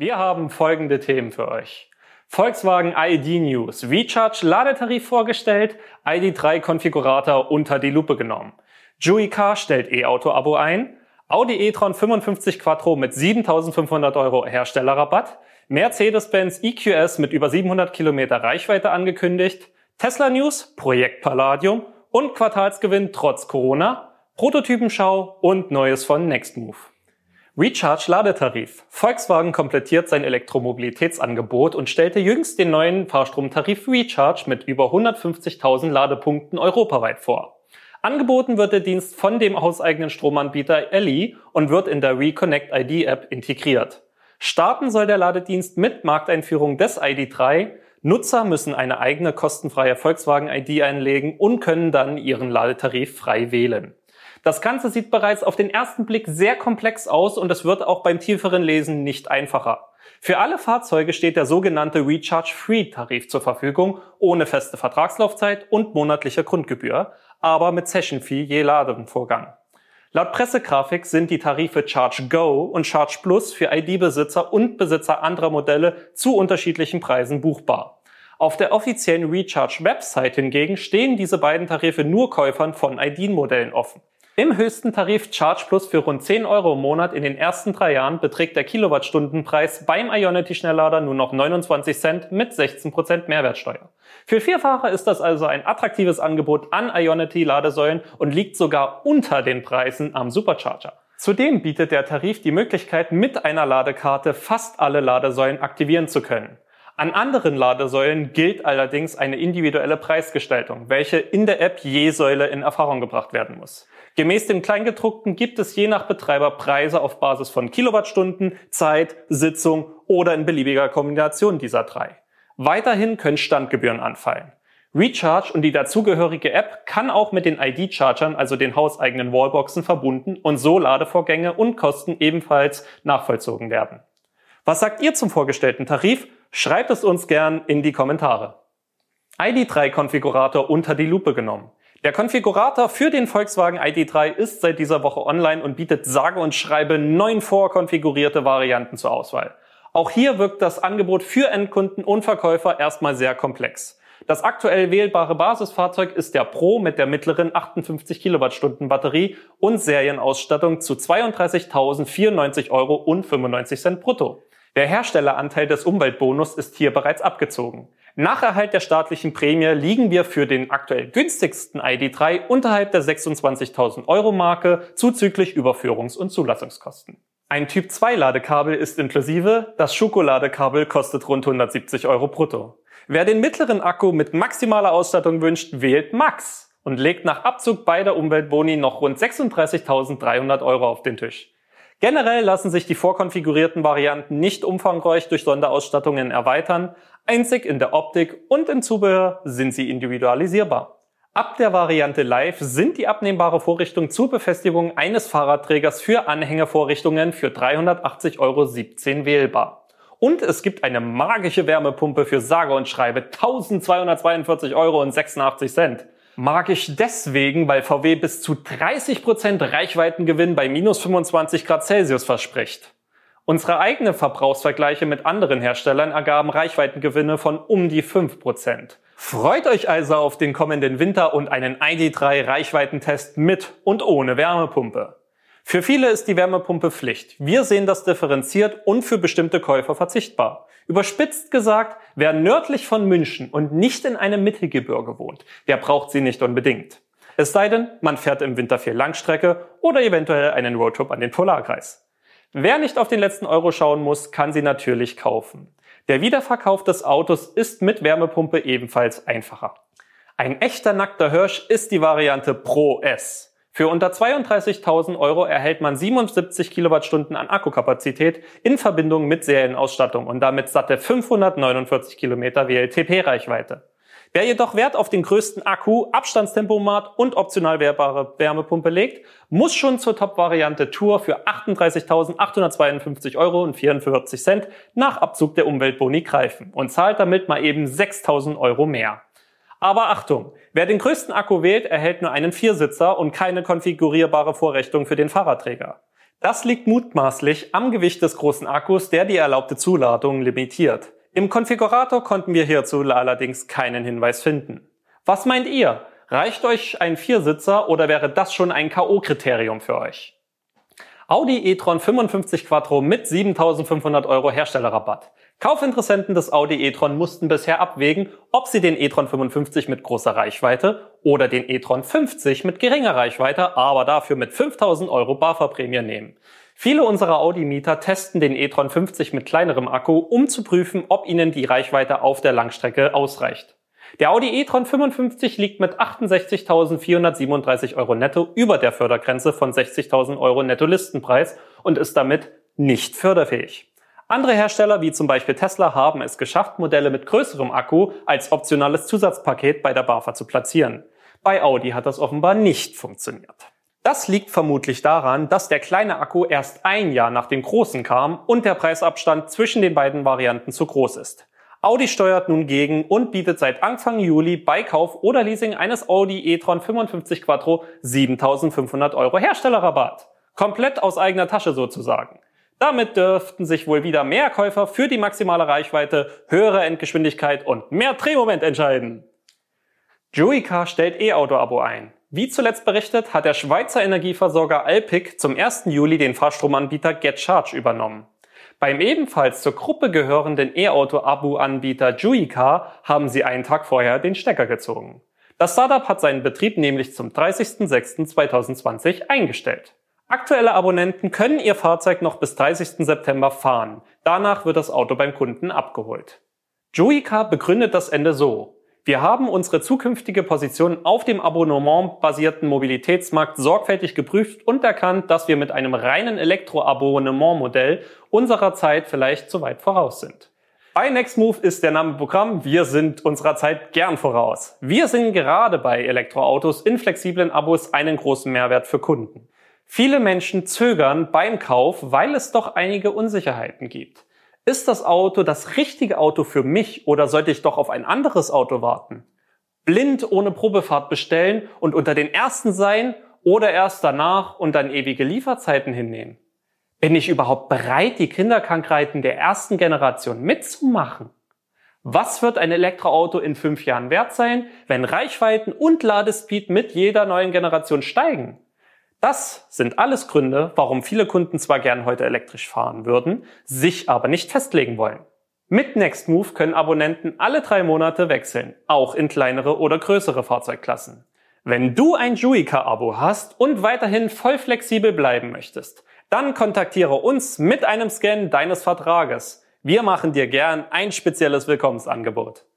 Wir haben folgende Themen für euch. Volkswagen ID News, Recharge Ladetarif vorgestellt, ID3 Konfigurator unter die Lupe genommen. Jui Car stellt E-Auto-Abo ein, Audi e-tron 55 Quattro mit 7500 Euro Herstellerrabatt, Mercedes-Benz EQS mit über 700 Kilometer Reichweite angekündigt, Tesla News, Projekt Palladium und Quartalsgewinn trotz Corona, Prototypenschau und Neues von Nextmove. Recharge Ladetarif. Volkswagen komplettiert sein Elektromobilitätsangebot und stellte jüngst den neuen Fahrstromtarif Recharge mit über 150.000 Ladepunkten europaweit vor. Angeboten wird der Dienst von dem hauseigenen Stromanbieter Elli und wird in der Reconnect ID App integriert. Starten soll der Ladedienst mit Markteinführung des ID3. Nutzer müssen eine eigene kostenfreie Volkswagen ID einlegen und können dann ihren Ladetarif frei wählen. Das Ganze sieht bereits auf den ersten Blick sehr komplex aus und es wird auch beim tieferen Lesen nicht einfacher. Für alle Fahrzeuge steht der sogenannte Recharge-Free-Tarif zur Verfügung, ohne feste Vertragslaufzeit und monatliche Grundgebühr, aber mit Session-Fee je Ladenvorgang. Laut Pressegrafik sind die Tarife Charge Go und Charge Plus für ID-Besitzer und Besitzer anderer Modelle zu unterschiedlichen Preisen buchbar. Auf der offiziellen Recharge-Website hingegen stehen diese beiden Tarife nur Käufern von ID-Modellen offen. Im höchsten Tarif Charge Plus für rund 10 Euro im Monat in den ersten drei Jahren beträgt der Kilowattstundenpreis beim Ionity Schnelllader nur noch 29 Cent mit 16% Mehrwertsteuer. Für Vierfahrer ist das also ein attraktives Angebot an Ionity Ladesäulen und liegt sogar unter den Preisen am Supercharger. Zudem bietet der Tarif die Möglichkeit, mit einer Ladekarte fast alle Ladesäulen aktivieren zu können. An anderen Ladesäulen gilt allerdings eine individuelle Preisgestaltung, welche in der App je Säule in Erfahrung gebracht werden muss. Gemäß dem Kleingedruckten gibt es je nach Betreiber Preise auf Basis von Kilowattstunden, Zeit, Sitzung oder in beliebiger Kombination dieser drei. Weiterhin können Standgebühren anfallen. Recharge und die dazugehörige App kann auch mit den ID-Chargern, also den hauseigenen Wallboxen, verbunden und so Ladevorgänge und Kosten ebenfalls nachvollzogen werden. Was sagt ihr zum vorgestellten Tarif? Schreibt es uns gern in die Kommentare. ID3-Konfigurator unter die Lupe genommen. Der Konfigurator für den Volkswagen ID3 ist seit dieser Woche online und bietet sage und schreibe neun vorkonfigurierte Varianten zur Auswahl. Auch hier wirkt das Angebot für Endkunden und Verkäufer erstmal sehr komplex. Das aktuell wählbare Basisfahrzeug ist der Pro mit der mittleren 58 Kilowattstunden Batterie und Serienausstattung zu 32.094 Euro und 95 Cent brutto. Der Herstelleranteil des Umweltbonus ist hier bereits abgezogen. Nach Erhalt der staatlichen Prämie liegen wir für den aktuell günstigsten ID3 unterhalb der 26.000 Euro Marke zuzüglich Überführungs- und Zulassungskosten. Ein Typ 2 Ladekabel ist inklusive, das Schokoladekabel kostet rund 170 Euro brutto. Wer den mittleren Akku mit maximaler Ausstattung wünscht, wählt Max und legt nach Abzug beider Umweltboni noch rund 36.300 Euro auf den Tisch. Generell lassen sich die vorkonfigurierten Varianten nicht umfangreich durch Sonderausstattungen erweitern, einzig in der Optik und im Zubehör sind sie individualisierbar. Ab der Variante Live sind die abnehmbare Vorrichtung zur Befestigung eines Fahrradträgers für Anhängervorrichtungen für 380,17 Euro wählbar. Und es gibt eine magische Wärmepumpe für sage und schreibe 1242,86 Euro Mag ich deswegen, weil VW bis zu 30% Reichweitengewinn bei minus 25 Grad Celsius verspricht. Unsere eigenen Verbrauchsvergleiche mit anderen Herstellern ergaben Reichweitengewinne von um die 5%. Freut euch also auf den kommenden Winter und einen ID3 Reichweitentest mit und ohne Wärmepumpe. Für viele ist die Wärmepumpe Pflicht. Wir sehen das differenziert und für bestimmte Käufer verzichtbar. Überspitzt gesagt, wer nördlich von München und nicht in einem Mittelgebirge wohnt, der braucht sie nicht unbedingt. Es sei denn, man fährt im Winter viel Langstrecke oder eventuell einen Roadtrip an den Polarkreis. Wer nicht auf den letzten Euro schauen muss, kann sie natürlich kaufen. Der Wiederverkauf des Autos ist mit Wärmepumpe ebenfalls einfacher. Ein echter nackter Hirsch ist die Variante Pro S. Für unter 32.000 Euro erhält man 77 Kilowattstunden an Akkukapazität in Verbindung mit Serienausstattung und damit satte 549 Kilometer WLTP-Reichweite. Wer jedoch Wert auf den größten Akku, Abstandstempomat und optional wehrbare Wärmepumpe legt, muss schon zur Top-Variante Tour für 38.852 Euro und 44 Cent nach Abzug der Umweltboni greifen und zahlt damit mal eben 6.000 Euro mehr. Aber Achtung, wer den größten Akku wählt, erhält nur einen Viersitzer und keine konfigurierbare Vorrichtung für den Fahrradträger. Das liegt mutmaßlich am Gewicht des großen Akkus, der die erlaubte Zuladung limitiert. Im Konfigurator konnten wir hierzu allerdings keinen Hinweis finden. Was meint ihr? Reicht euch ein Viersitzer oder wäre das schon ein K.O.-Kriterium für euch? Audi e-tron 55 Quattro mit 7500 Euro Herstellerrabatt. Kaufinteressenten des Audi e-tron mussten bisher abwägen, ob sie den e-tron 55 mit großer Reichweite oder den e-tron 50 mit geringer Reichweite, aber dafür mit 5000 Euro BAFA-Prämie nehmen. Viele unserer Audi-Mieter testen den e-tron 50 mit kleinerem Akku, um zu prüfen, ob ihnen die Reichweite auf der Langstrecke ausreicht. Der Audi e-tron 55 liegt mit 68.437 Euro netto über der Fördergrenze von 60.000 Euro Netto-Listenpreis und ist damit nicht förderfähig. Andere Hersteller wie zum Beispiel Tesla haben es geschafft, Modelle mit größerem Akku als optionales Zusatzpaket bei der BAFA zu platzieren. Bei Audi hat das offenbar nicht funktioniert. Das liegt vermutlich daran, dass der kleine Akku erst ein Jahr nach dem großen kam und der Preisabstand zwischen den beiden Varianten zu groß ist. Audi steuert nun gegen und bietet seit Anfang Juli bei Kauf oder Leasing eines Audi e-tron 55 Quattro 7500 Euro Herstellerrabatt. Komplett aus eigener Tasche sozusagen. Damit dürften sich wohl wieder mehr Käufer für die maximale Reichweite, höhere Endgeschwindigkeit und mehr Drehmoment entscheiden. Juica stellt E-Auto-Abo ein. Wie zuletzt berichtet, hat der Schweizer Energieversorger Alpic zum 1. Juli den Fahrstromanbieter GetCharge übernommen. Beim ebenfalls zur Gruppe gehörenden E-Auto-Abo-Anbieter Juica haben sie einen Tag vorher den Stecker gezogen. Das Startup hat seinen Betrieb nämlich zum 30.06.2020 eingestellt. Aktuelle Abonnenten können ihr Fahrzeug noch bis 30. September fahren. Danach wird das Auto beim Kunden abgeholt. Juica begründet das Ende so. Wir haben unsere zukünftige Position auf dem abonnementbasierten Mobilitätsmarkt sorgfältig geprüft und erkannt, dass wir mit einem reinen Elektro-Abonnementmodell unserer Zeit vielleicht zu weit voraus sind. Bei Nextmove ist der Name Programm. Wir sind unserer Zeit gern voraus. Wir sehen gerade bei Elektroautos in flexiblen Abos einen großen Mehrwert für Kunden. Viele Menschen zögern beim Kauf, weil es doch einige Unsicherheiten gibt. Ist das Auto das richtige Auto für mich oder sollte ich doch auf ein anderes Auto warten? Blind ohne Probefahrt bestellen und unter den ersten sein oder erst danach und dann ewige Lieferzeiten hinnehmen? Bin ich überhaupt bereit, die Kinderkrankheiten der ersten Generation mitzumachen? Was wird ein Elektroauto in fünf Jahren wert sein, wenn Reichweiten und Ladespeed mit jeder neuen Generation steigen? Das sind alles Gründe, warum viele Kunden zwar gern heute elektrisch fahren würden, sich aber nicht festlegen wollen. Mit Nextmove können Abonnenten alle drei Monate wechseln, auch in kleinere oder größere Fahrzeugklassen. Wenn du ein Juica-Abo hast und weiterhin voll flexibel bleiben möchtest, dann kontaktiere uns mit einem Scan deines Vertrages. Wir machen dir gern ein spezielles Willkommensangebot.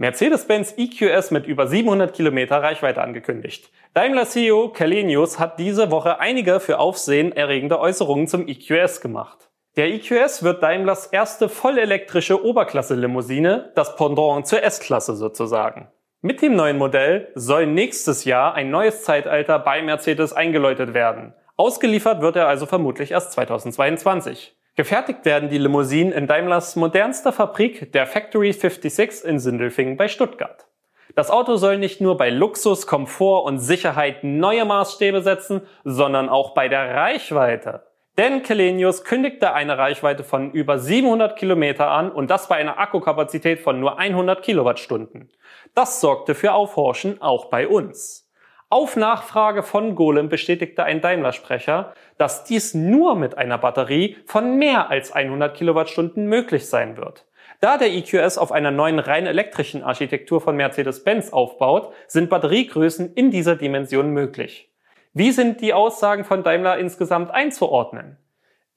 Mercedes-Benz EQS mit über 700 Kilometer Reichweite angekündigt. Daimler CEO Kalenius hat diese Woche einige für Aufsehen erregende Äußerungen zum EQS gemacht. Der EQS wird Daimlers erste vollelektrische Oberklasse-Limousine, das Pendant zur S-Klasse sozusagen. Mit dem neuen Modell soll nächstes Jahr ein neues Zeitalter bei Mercedes eingeläutet werden. Ausgeliefert wird er also vermutlich erst 2022. Gefertigt werden die Limousinen in Daimlers modernster Fabrik, der Factory 56 in Sindelfingen bei Stuttgart. Das Auto soll nicht nur bei Luxus, Komfort und Sicherheit neue Maßstäbe setzen, sondern auch bei der Reichweite. Denn Kelenius kündigte eine Reichweite von über 700 Kilometer an und das bei einer Akkukapazität von nur 100 Kilowattstunden. Das sorgte für Aufhorchen auch bei uns. Auf Nachfrage von Golem bestätigte ein Daimler-Sprecher, dass dies nur mit einer Batterie von mehr als 100 Kilowattstunden möglich sein wird. Da der EQS auf einer neuen rein elektrischen Architektur von Mercedes-Benz aufbaut, sind Batteriegrößen in dieser Dimension möglich. Wie sind die Aussagen von Daimler insgesamt einzuordnen?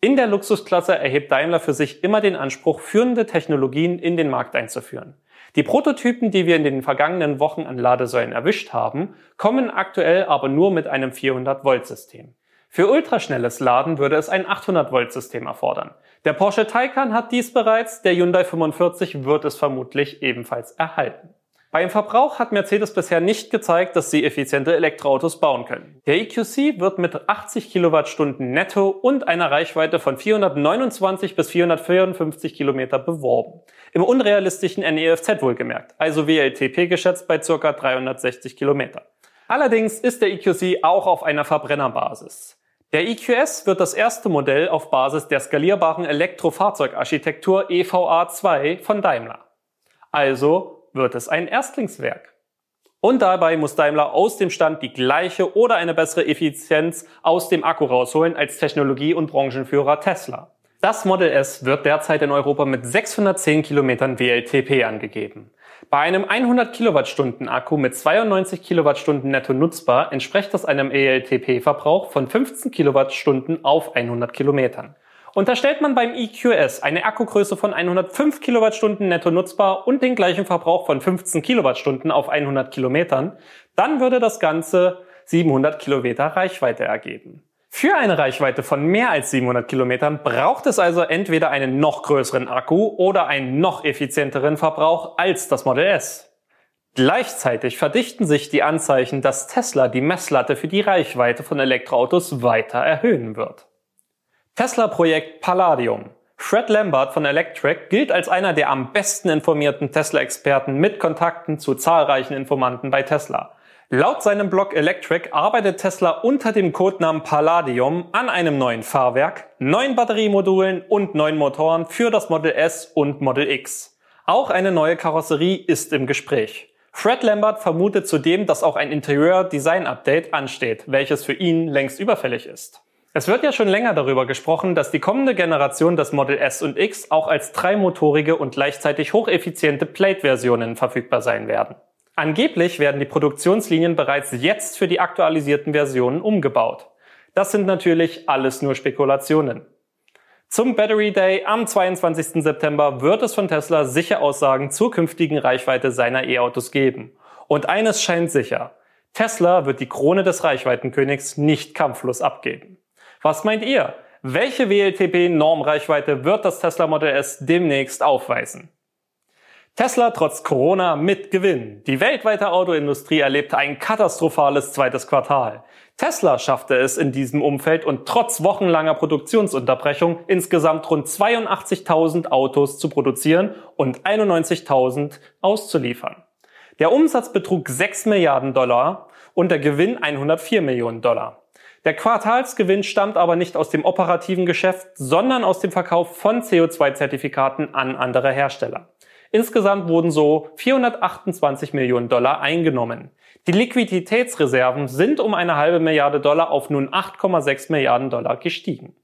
In der Luxusklasse erhebt Daimler für sich immer den Anspruch, führende Technologien in den Markt einzuführen. Die Prototypen, die wir in den vergangenen Wochen an Ladesäulen erwischt haben, kommen aktuell aber nur mit einem 400-Volt-System. Für ultraschnelles Laden würde es ein 800-Volt-System erfordern. Der Porsche Taycan hat dies bereits, der Hyundai 45 wird es vermutlich ebenfalls erhalten. Beim Verbrauch hat Mercedes bisher nicht gezeigt, dass sie effiziente Elektroautos bauen können. Der EQC wird mit 80 Kilowattstunden netto und einer Reichweite von 429 bis 454 Kilometer beworben. Im unrealistischen NEFZ wohlgemerkt, also WLTP geschätzt bei ca. 360 Kilometer. Allerdings ist der EQC auch auf einer Verbrennerbasis. Der EQS wird das erste Modell auf Basis der skalierbaren Elektrofahrzeugarchitektur EVA2 von Daimler. Also wird es ein Erstlingswerk. Und dabei muss Daimler aus dem Stand die gleiche oder eine bessere Effizienz aus dem Akku rausholen als Technologie- und Branchenführer Tesla. Das Model S wird derzeit in Europa mit 610 Kilometern WLTP angegeben. Bei einem 100 Kilowattstunden Akku mit 92 Kilowattstunden netto nutzbar entspricht das einem ELTP-Verbrauch von 15 Kilowattstunden auf 100 Kilometern. Unterstellt man beim EQS eine Akkugröße von 105 Kilowattstunden netto nutzbar und den gleichen Verbrauch von 15 Kilowattstunden auf 100 Kilometern, dann würde das Ganze 700 Kilometer Reichweite ergeben. Für eine Reichweite von mehr als 700 Kilometern braucht es also entweder einen noch größeren Akku oder einen noch effizienteren Verbrauch als das Model S. Gleichzeitig verdichten sich die Anzeichen, dass Tesla die Messlatte für die Reichweite von Elektroautos weiter erhöhen wird. Tesla-Projekt Palladium. Fred Lambert von Electric gilt als einer der am besten informierten Tesla-Experten mit Kontakten zu zahlreichen Informanten bei Tesla. Laut seinem Blog Electric arbeitet Tesla unter dem Codenamen Palladium an einem neuen Fahrwerk, neuen Batteriemodulen und neuen Motoren für das Model S und Model X. Auch eine neue Karosserie ist im Gespräch. Fred Lambert vermutet zudem, dass auch ein Interieur-Design-Update ansteht, welches für ihn längst überfällig ist. Es wird ja schon länger darüber gesprochen, dass die kommende Generation des Model S und X auch als dreimotorige und gleichzeitig hocheffiziente Plate-Versionen verfügbar sein werden. Angeblich werden die Produktionslinien bereits jetzt für die aktualisierten Versionen umgebaut. Das sind natürlich alles nur Spekulationen. Zum Battery Day am 22. September wird es von Tesla sicher Aussagen zur künftigen Reichweite seiner E-Autos geben. Und eines scheint sicher. Tesla wird die Krone des Reichweitenkönigs nicht kampflos abgeben. Was meint ihr? Welche WLTP-Normreichweite wird das Tesla Model S demnächst aufweisen? Tesla trotz Corona mit Gewinn. Die weltweite Autoindustrie erlebte ein katastrophales zweites Quartal. Tesla schaffte es in diesem Umfeld und trotz wochenlanger Produktionsunterbrechung insgesamt rund 82.000 Autos zu produzieren und 91.000 auszuliefern. Der Umsatz betrug 6 Milliarden Dollar und der Gewinn 104 Millionen Dollar. Der Quartalsgewinn stammt aber nicht aus dem operativen Geschäft, sondern aus dem Verkauf von CO2-Zertifikaten an andere Hersteller. Insgesamt wurden so 428 Millionen Dollar eingenommen. Die Liquiditätsreserven sind um eine halbe Milliarde Dollar auf nun 8,6 Milliarden Dollar gestiegen.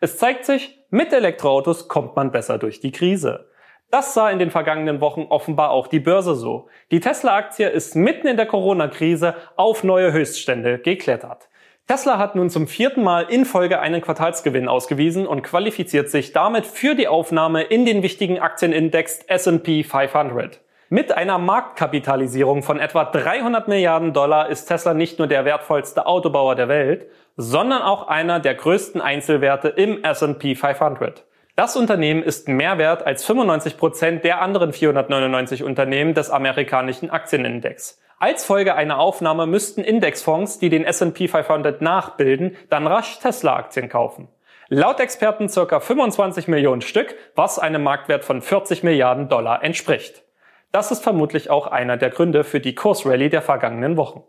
Es zeigt sich, mit Elektroautos kommt man besser durch die Krise. Das sah in den vergangenen Wochen offenbar auch die Börse so. Die Tesla-Aktie ist mitten in der Corona-Krise auf neue Höchststände geklettert. Tesla hat nun zum vierten Mal in Folge einen Quartalsgewinn ausgewiesen und qualifiziert sich damit für die Aufnahme in den wichtigen Aktienindex S&P 500. Mit einer Marktkapitalisierung von etwa 300 Milliarden Dollar ist Tesla nicht nur der wertvollste Autobauer der Welt, sondern auch einer der größten Einzelwerte im S&P 500. Das Unternehmen ist mehr wert als 95 Prozent der anderen 499 Unternehmen des amerikanischen Aktienindex. Als Folge einer Aufnahme müssten Indexfonds, die den S&P 500 nachbilden, dann rasch Tesla-Aktien kaufen. Laut Experten circa 25 Millionen Stück, was einem Marktwert von 40 Milliarden Dollar entspricht. Das ist vermutlich auch einer der Gründe für die Kursrallye der vergangenen Wochen.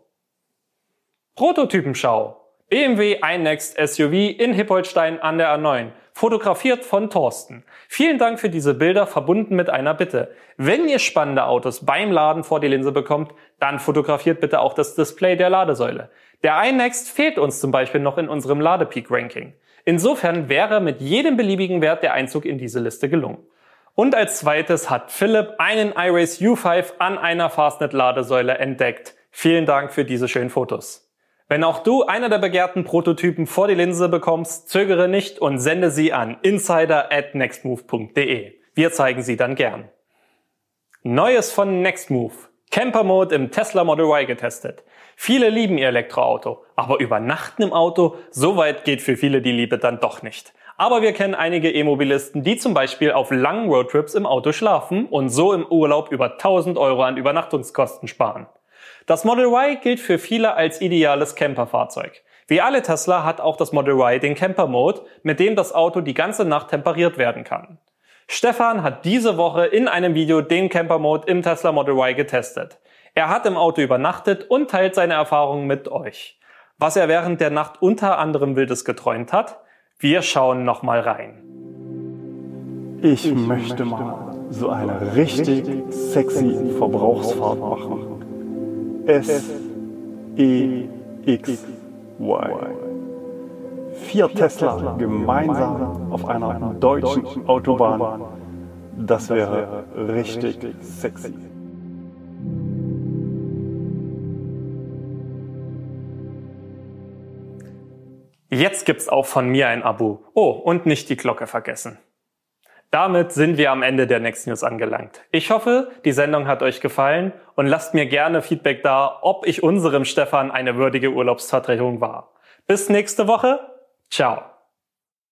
Prototypenschau. BMW iNext SUV in Hippolstein an der A9 fotografiert von Thorsten. Vielen Dank für diese Bilder, verbunden mit einer Bitte. Wenn ihr spannende Autos beim Laden vor die Linse bekommt, dann fotografiert bitte auch das Display der Ladesäule. Der iNext fehlt uns zum Beispiel noch in unserem Ladepeak-Ranking. Insofern wäre mit jedem beliebigen Wert der Einzug in diese Liste gelungen. Und als zweites hat Philipp einen iRace U5 an einer Fastnet-Ladesäule entdeckt. Vielen Dank für diese schönen Fotos. Wenn auch du einer der begehrten Prototypen vor die Linse bekommst, zögere nicht und sende sie an insider. Wir zeigen sie dann gern. Neues von Nextmove. Camper Mode im Tesla Model Y getestet. Viele lieben ihr Elektroauto, aber übernachten im Auto, so weit geht für viele die Liebe dann doch nicht. Aber wir kennen einige E-Mobilisten, die zum Beispiel auf langen Roadtrips im Auto schlafen und so im Urlaub über 1000 Euro an Übernachtungskosten sparen. Das Model Y gilt für viele als ideales Camperfahrzeug. Wie alle Tesla hat auch das Model Y den Camper Mode, mit dem das Auto die ganze Nacht temperiert werden kann. Stefan hat diese Woche in einem Video den Camper Mode im Tesla Model Y getestet. Er hat im Auto übernachtet und teilt seine Erfahrungen mit euch. was er während der Nacht unter anderem Wildes geträumt hat? Wir schauen nochmal rein. Ich, ich möchte mal so eine richtig sexy Verbrauchsfahrt machen. S, E, X, Y. Vier Tesla gemeinsam auf einer deutschen Autobahn. Das wäre richtig sexy. Jetzt gibt's auch von mir ein Abo. Oh, und nicht die Glocke vergessen. Damit sind wir am Ende der Next News angelangt. Ich hoffe, die Sendung hat euch gefallen und lasst mir gerne Feedback da, ob ich unserem Stefan eine würdige Urlaubsvertretung war. Bis nächste Woche. Ciao.